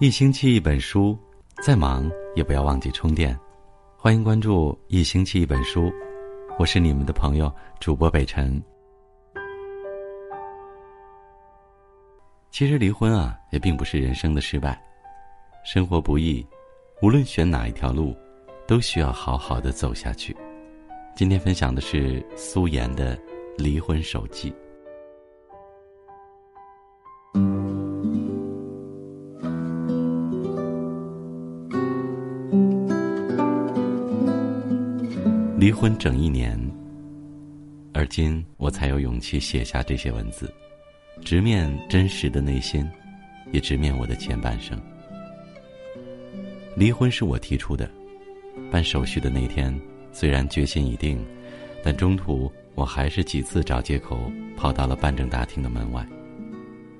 一星期一本书，再忙也不要忘记充电。欢迎关注“一星期一本书”，我是你们的朋友主播北辰。其实离婚啊，也并不是人生的失败。生活不易，无论选哪一条路，都需要好好的走下去。今天分享的是苏妍的离婚手记。离婚整一年，而今我才有勇气写下这些文字，直面真实的内心，也直面我的前半生。离婚是我提出的，办手续的那天，虽然决心已定，但中途我还是几次找借口跑到了办证大厅的门外，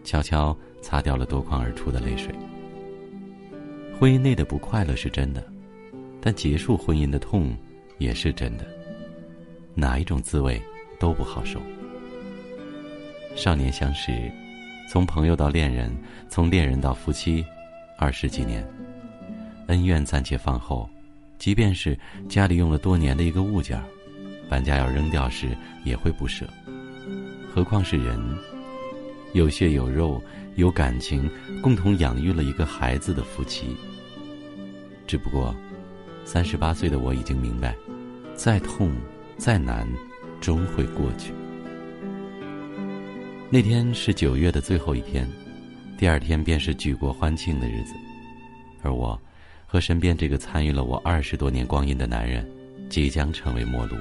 悄悄擦掉了夺眶而出的泪水。婚姻内的不快乐是真的，但结束婚姻的痛。也是真的，哪一种滋味都不好受。少年相识，从朋友到恋人，从恋人到夫妻，二十几年，恩怨暂且放后，即便是家里用了多年的一个物件搬家要扔掉时也会不舍。何况是人，有血有肉有感情，共同养育了一个孩子的夫妻。只不过，三十八岁的我已经明白。再痛，再难，终会过去。那天是九月的最后一天，第二天便是举国欢庆的日子，而我，和身边这个参与了我二十多年光阴的男人，即将成为陌路。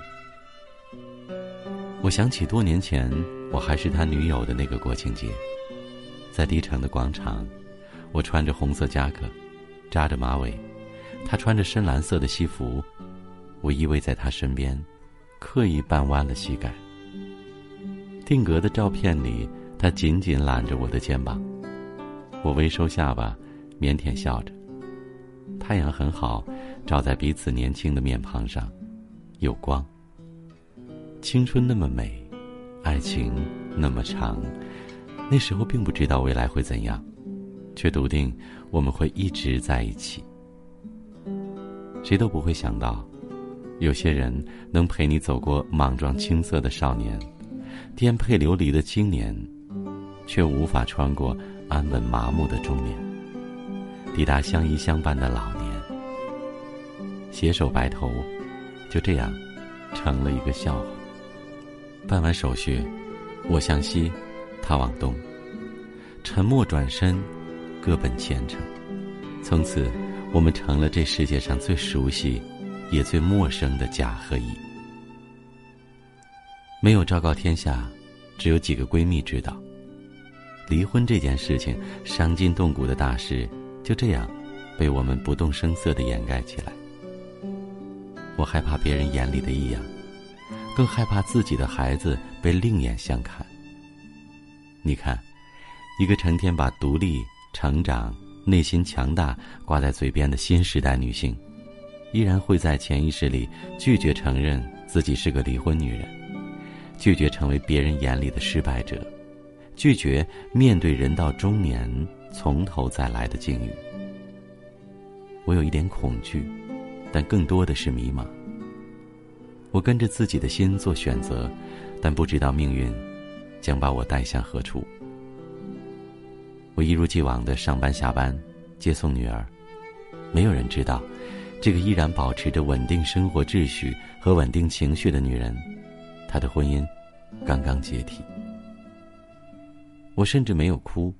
我想起多年前我还是他女友的那个国庆节，在低城的广场，我穿着红色夹克，扎着马尾，他穿着深蓝色的西服。我依偎在他身边，刻意半弯了膝盖。定格的照片里，他紧紧揽着我的肩膀。我微收下巴，腼腆笑着。太阳很好，照在彼此年轻的面庞上，有光。青春那么美，爱情那么长。那时候并不知道未来会怎样，却笃定我们会一直在一起。谁都不会想到。有些人能陪你走过莽撞青涩的少年，颠沛流离的青年，却无法穿过安稳麻木的中年，抵达相依相伴的老年。携手白头，就这样，成了一个笑话。办完手续，我向西，他往东，沉默转身，各奔前程。从此，我们成了这世界上最熟悉。也最陌生的甲和乙，没有昭告天下，只有几个闺蜜知道。离婚这件事情，伤筋动骨的大事，就这样被我们不动声色的掩盖起来。我害怕别人眼里的异样，更害怕自己的孩子被另眼相看。你看，一个成天把独立、成长、内心强大挂在嘴边的新时代女性。依然会在潜意识里拒绝承认自己是个离婚女人，拒绝成为别人眼里的失败者，拒绝面对人到中年从头再来的境遇。我有一点恐惧，但更多的是迷茫。我跟着自己的心做选择，但不知道命运将把我带向何处。我一如既往的上班下班，接送女儿，没有人知道。这个依然保持着稳定生活秩序和稳定情绪的女人，她的婚姻刚刚解体。我甚至没有哭，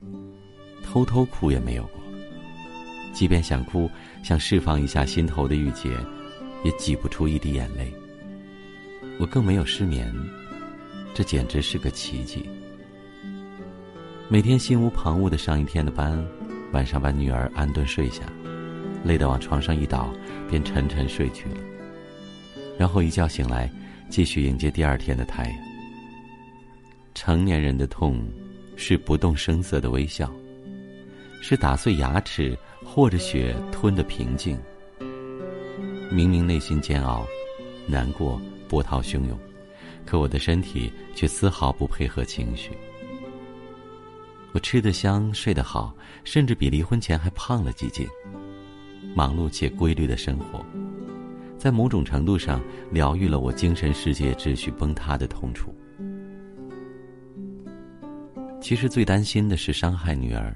偷偷哭也没有过。即便想哭，想释放一下心头的郁结，也挤不出一滴眼泪。我更没有失眠，这简直是个奇迹。每天心无旁骛的上一天的班，晚上把女儿安顿睡下。累得往床上一倒，便沉沉睡去了。然后一觉醒来，继续迎接第二天的太阳。成年人的痛，是不动声色的微笑，是打碎牙齿或者血吞的平静。明明内心煎熬、难过、波涛汹涌，可我的身体却丝毫不配合情绪。我吃得香，睡得好，甚至比离婚前还胖了几斤。忙碌且规律的生活，在某种程度上疗愈了我精神世界秩序崩塌的痛楚。其实最担心的是伤害女儿。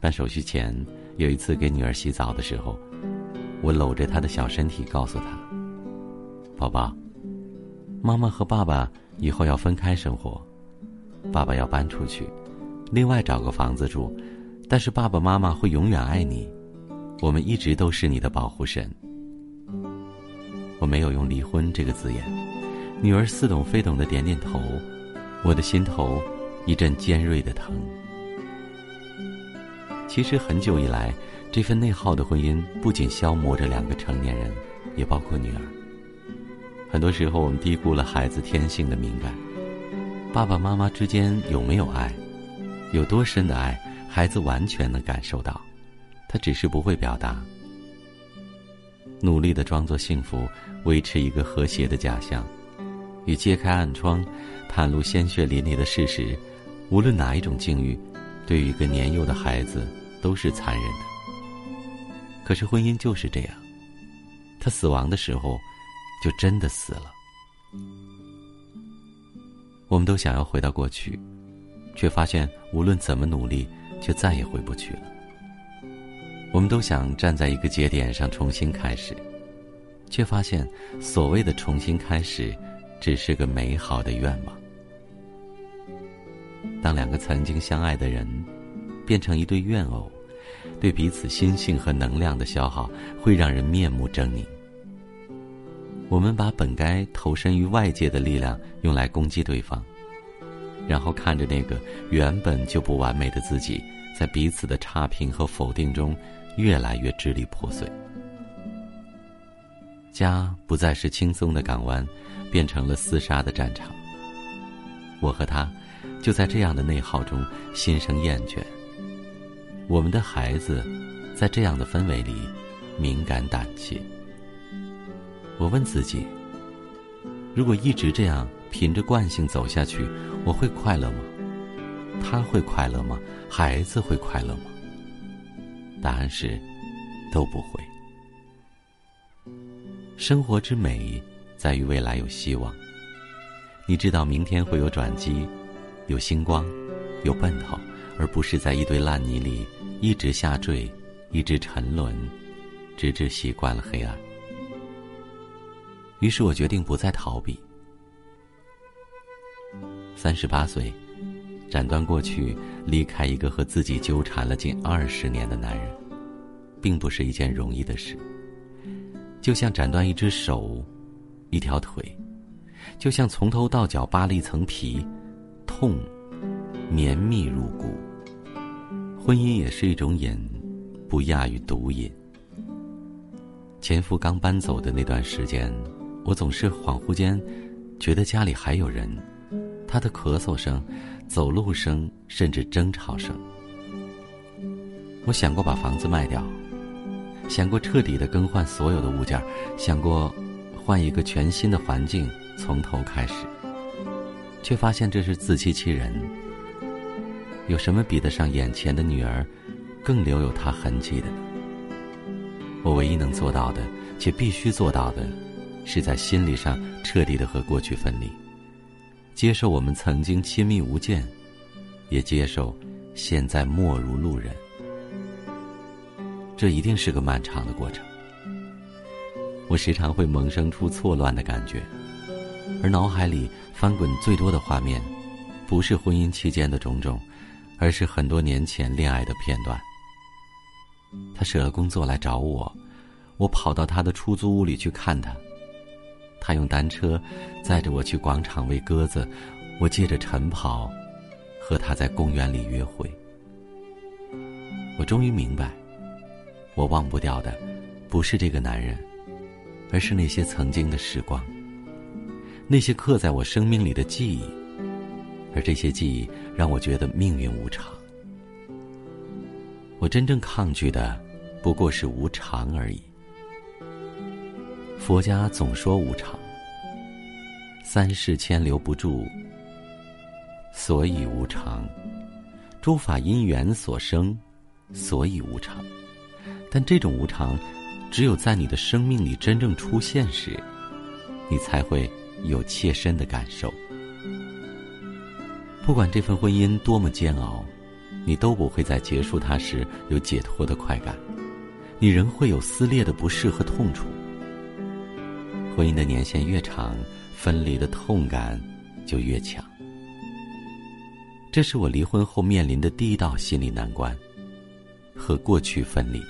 办手续前，有一次给女儿洗澡的时候，我搂着她的小身体，告诉她：“宝宝，妈妈和爸爸以后要分开生活，爸爸要搬出去，另外找个房子住，但是爸爸妈妈会永远爱你。”我们一直都是你的保护神。我没有用“离婚”这个字眼，女儿似懂非懂的点点头，我的心头一阵尖锐的疼。其实很久以来，这份内耗的婚姻不仅消磨着两个成年人，也包括女儿。很多时候，我们低估了孩子天性的敏感。爸爸妈妈之间有没有爱，有多深的爱，孩子完全能感受到。他只是不会表达，努力的装作幸福，维持一个和谐的假象，与揭开暗疮、袒露鲜血淋漓的事实，无论哪一种境遇，对于一个年幼的孩子都是残忍的。可是婚姻就是这样，他死亡的时候，就真的死了。我们都想要回到过去，却发现无论怎么努力，却再也回不去了。我们都想站在一个节点上重新开始，却发现所谓的重新开始，只是个美好的愿望。当两个曾经相爱的人变成一对怨偶，对彼此心性和能量的消耗会让人面目狰狞。我们把本该投身于外界的力量用来攻击对方，然后看着那个原本就不完美的自己，在彼此的差评和否定中。越来越支离破碎，家不再是轻松的港湾，变成了厮杀的战场。我和他，就在这样的内耗中心生厌倦。我们的孩子，在这样的氛围里，敏感胆怯。我问自己：如果一直这样凭着惯性走下去，我会快乐吗？他会快乐吗？孩子会快乐吗？答案是，都不会。生活之美，在于未来有希望。你知道明天会有转机，有星光，有奔头，而不是在一堆烂泥里一直下坠，一直沉沦，直至习惯了黑暗。于是我决定不再逃避。三十八岁。斩断过去，离开一个和自己纠缠了近二十年的男人，并不是一件容易的事。就像斩断一只手，一条腿，就像从头到脚扒了一层皮，痛，绵密入骨。婚姻也是一种瘾，不亚于毒瘾。前夫刚搬走的那段时间，我总是恍惚间，觉得家里还有人，他的咳嗽声。走路声，甚至争吵声。我想过把房子卖掉，想过彻底的更换所有的物件，想过换一个全新的环境，从头开始。却发现这是自欺欺人。有什么比得上眼前的女儿，更留有她痕迹的呢？我唯一能做到的，且必须做到的，是在心理上彻底的和过去分离。接受我们曾经亲密无间，也接受现在莫如路人。这一定是个漫长的过程。我时常会萌生出错乱的感觉，而脑海里翻滚最多的画面，不是婚姻期间的种种，而是很多年前恋爱的片段。他舍了工作来找我，我跑到他的出租屋里去看他。他用单车载着我去广场喂鸽子，我借着晨跑和他在公园里约会。我终于明白，我忘不掉的不是这个男人，而是那些曾经的时光，那些刻在我生命里的记忆，而这些记忆让我觉得命运无常。我真正抗拒的不过是无常而已。佛家总说无常，三世牵留不住，所以无常。诸法因缘所生，所以无常。但这种无常，只有在你的生命里真正出现时，你才会有切身的感受。不管这份婚姻多么煎熬，你都不会在结束它时有解脱的快感，你仍会有撕裂的不适和痛楚。婚姻的年限越长，分离的痛感就越强。这是我离婚后面临的第一道心理难关，和过去分离。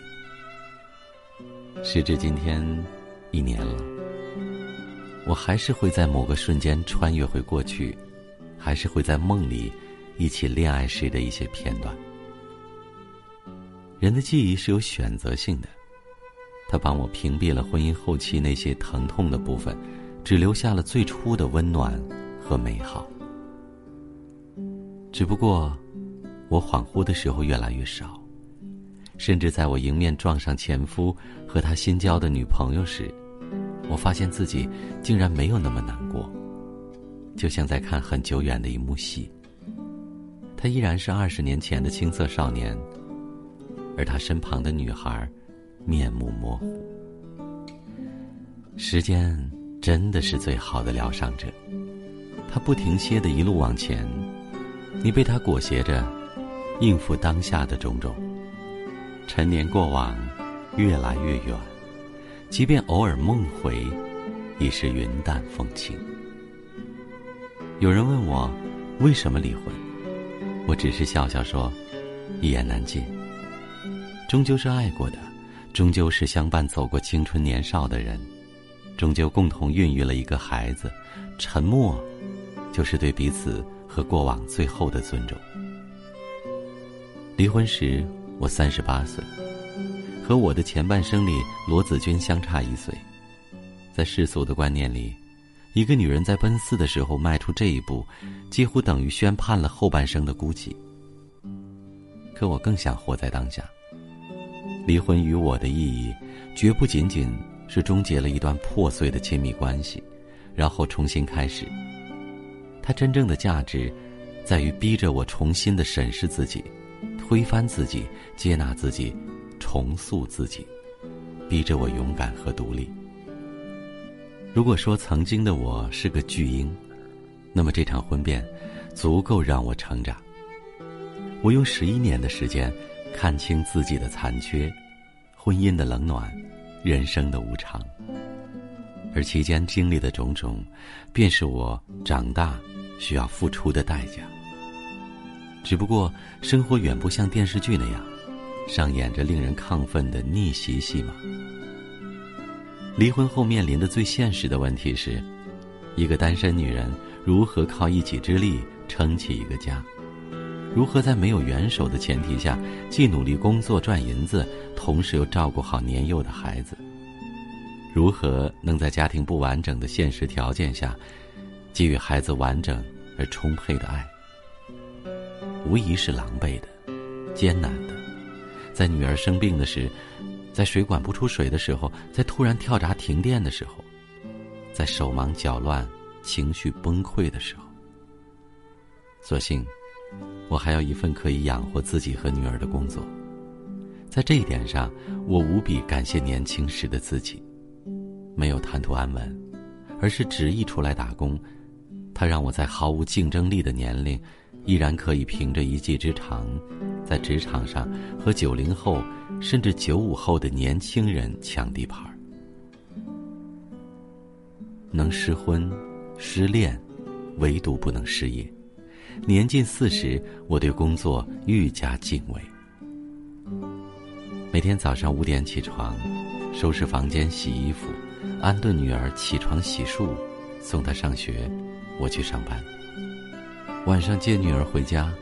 时至今天，一年了，我还是会在某个瞬间穿越回过去，还是会在梦里一起恋爱时的一些片段。人的记忆是有选择性的，他帮我屏蔽了婚姻后期那些疼痛的部分，只留下了最初的温暖和美好。只不过，我恍惚的时候越来越少，甚至在我迎面撞上前夫和他新交的女朋友时，我发现自己竟然没有那么难过，就像在看很久远的一幕戏。他依然是二十年前的青涩少年，而他身旁的女孩，面目模糊。时间真的是最好的疗伤者，他不停歇的一路往前。你被他裹挟着，应付当下的种种。陈年过往，越来越远，即便偶尔梦回，已是云淡风轻。有人问我，为什么离婚？我只是笑笑说，一言难尽。终究是爱过的，终究是相伴走过青春年少的人，终究共同孕育了一个孩子。沉默，就是对彼此。和过往最后的尊重。离婚时，我三十八岁，和我的前半生里罗子君相差一岁。在世俗的观念里，一个女人在奔四的时候迈出这一步，几乎等于宣判了后半生的孤寂。可我更想活在当下。离婚与我的意义，绝不仅仅是终结了一段破碎的亲密关系，然后重新开始。它真正的价值，在于逼着我重新的审视自己，推翻自己，接纳自己，重塑自己，逼着我勇敢和独立。如果说曾经的我是个巨婴，那么这场婚变，足够让我成长。我用十一年的时间，看清自己的残缺，婚姻的冷暖，人生的无常，而其间经历的种种，便是我长大。需要付出的代价。只不过，生活远不像电视剧那样，上演着令人亢奋的逆袭戏码。离婚后面临的最现实的问题是，一个单身女人如何靠一己之力撑起一个家？如何在没有援手的前提下，既努力工作赚银子，同时又照顾好年幼的孩子？如何能在家庭不完整的现实条件下？给予孩子完整而充沛的爱，无疑是狼狈的、艰难的。在女儿生病的时，在水管不出水的时候，在突然跳闸停电的时候，在手忙脚乱、情绪崩溃的时候，所幸我还有一份可以养活自己和女儿的工作。在这一点上，我无比感谢年轻时的自己，没有贪图安稳，而是执意出来打工。他让我在毫无竞争力的年龄，依然可以凭着一技之长，在职场上和九零后甚至九五后的年轻人抢地盘儿能失婚、失恋，唯独不能失业。年近四十，我对工作愈加敬畏。每天早上五点起床，收拾房间、洗衣服，安顿女儿起床洗漱，送她上学。我去上班，晚上接女儿回家，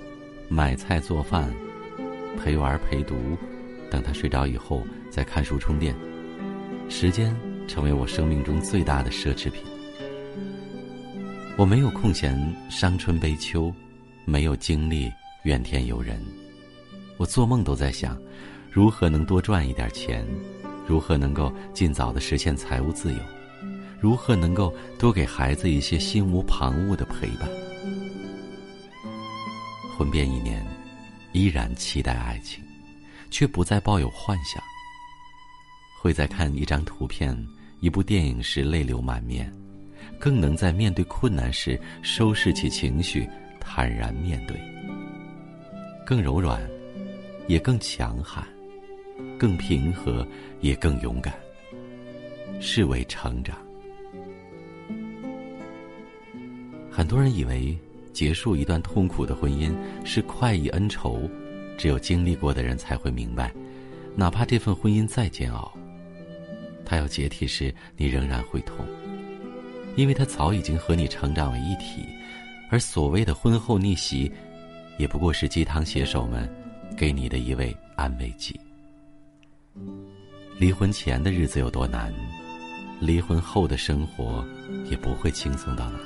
买菜做饭，陪玩陪读，等她睡着以后再看书充电。时间成为我生命中最大的奢侈品。我没有空闲伤春悲秋，没有精力怨天尤人。我做梦都在想，如何能多赚一点钱，如何能够尽早的实现财务自由。如何能够多给孩子一些心无旁骛的陪伴？婚变一年，依然期待爱情，却不再抱有幻想。会在看一张图片、一部电影时泪流满面，更能在面对困难时收拾起情绪，坦然面对。更柔软，也更强悍；更平和，也更勇敢。是为成长。很多人以为结束一段痛苦的婚姻是快意恩仇，只有经历过的人才会明白，哪怕这份婚姻再煎熬，它要解体时，你仍然会痛，因为他早已经和你成长为一体。而所谓的婚后逆袭，也不过是鸡汤写手们给你的一味安慰剂。离婚前的日子有多难？离婚后的生活也不会轻松到哪。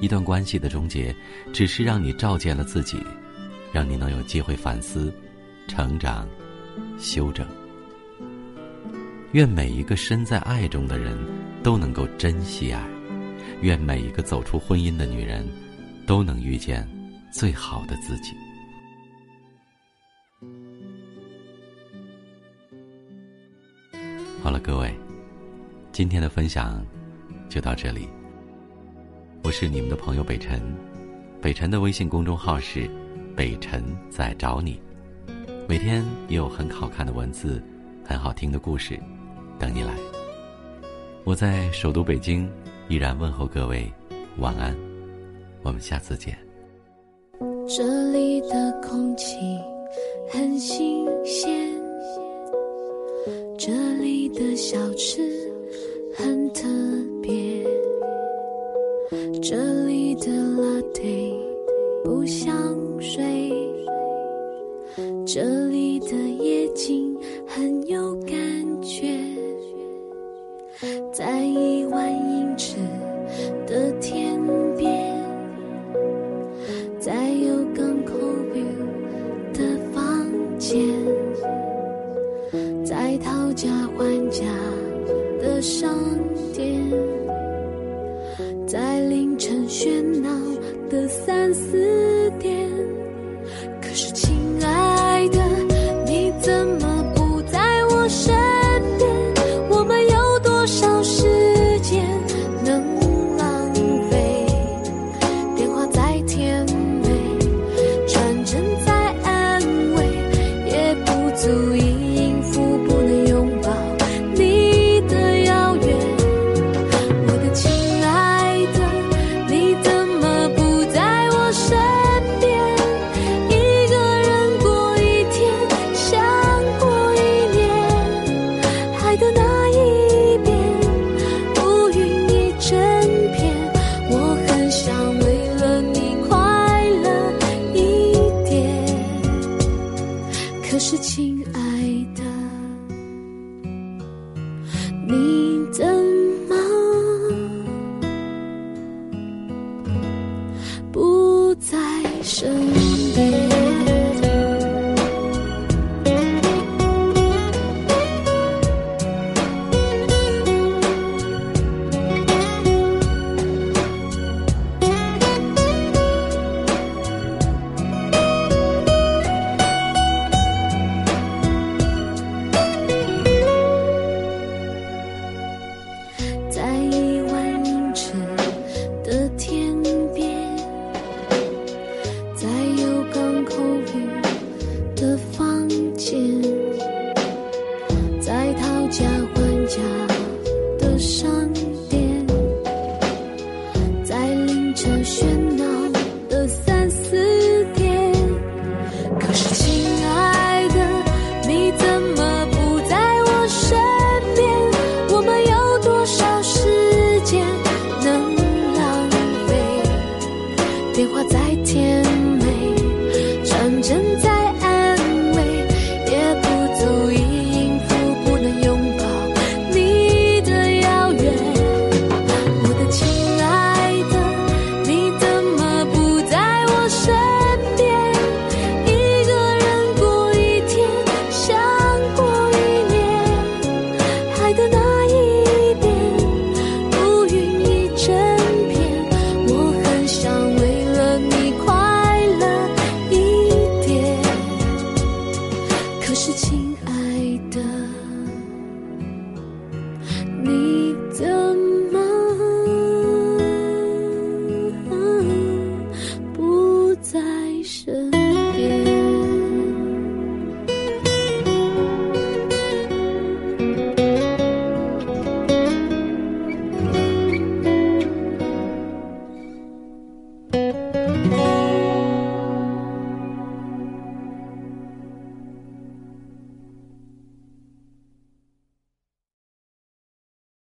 一段关系的终结，只是让你照见了自己，让你能有机会反思、成长、修正。愿每一个身在爱中的人都能够珍惜爱，愿每一个走出婚姻的女人都能遇见最好的自己。好了，各位。今天的分享就到这里。我是你们的朋友北辰，北辰的微信公众号是“北辰在找你”，每天也有很好看的文字，很好听的故事等你来。我在首都北京，依然问候各位晚安，我们下次见。这里的空气很新鲜，这里的小吃。很特在凌晨喧闹。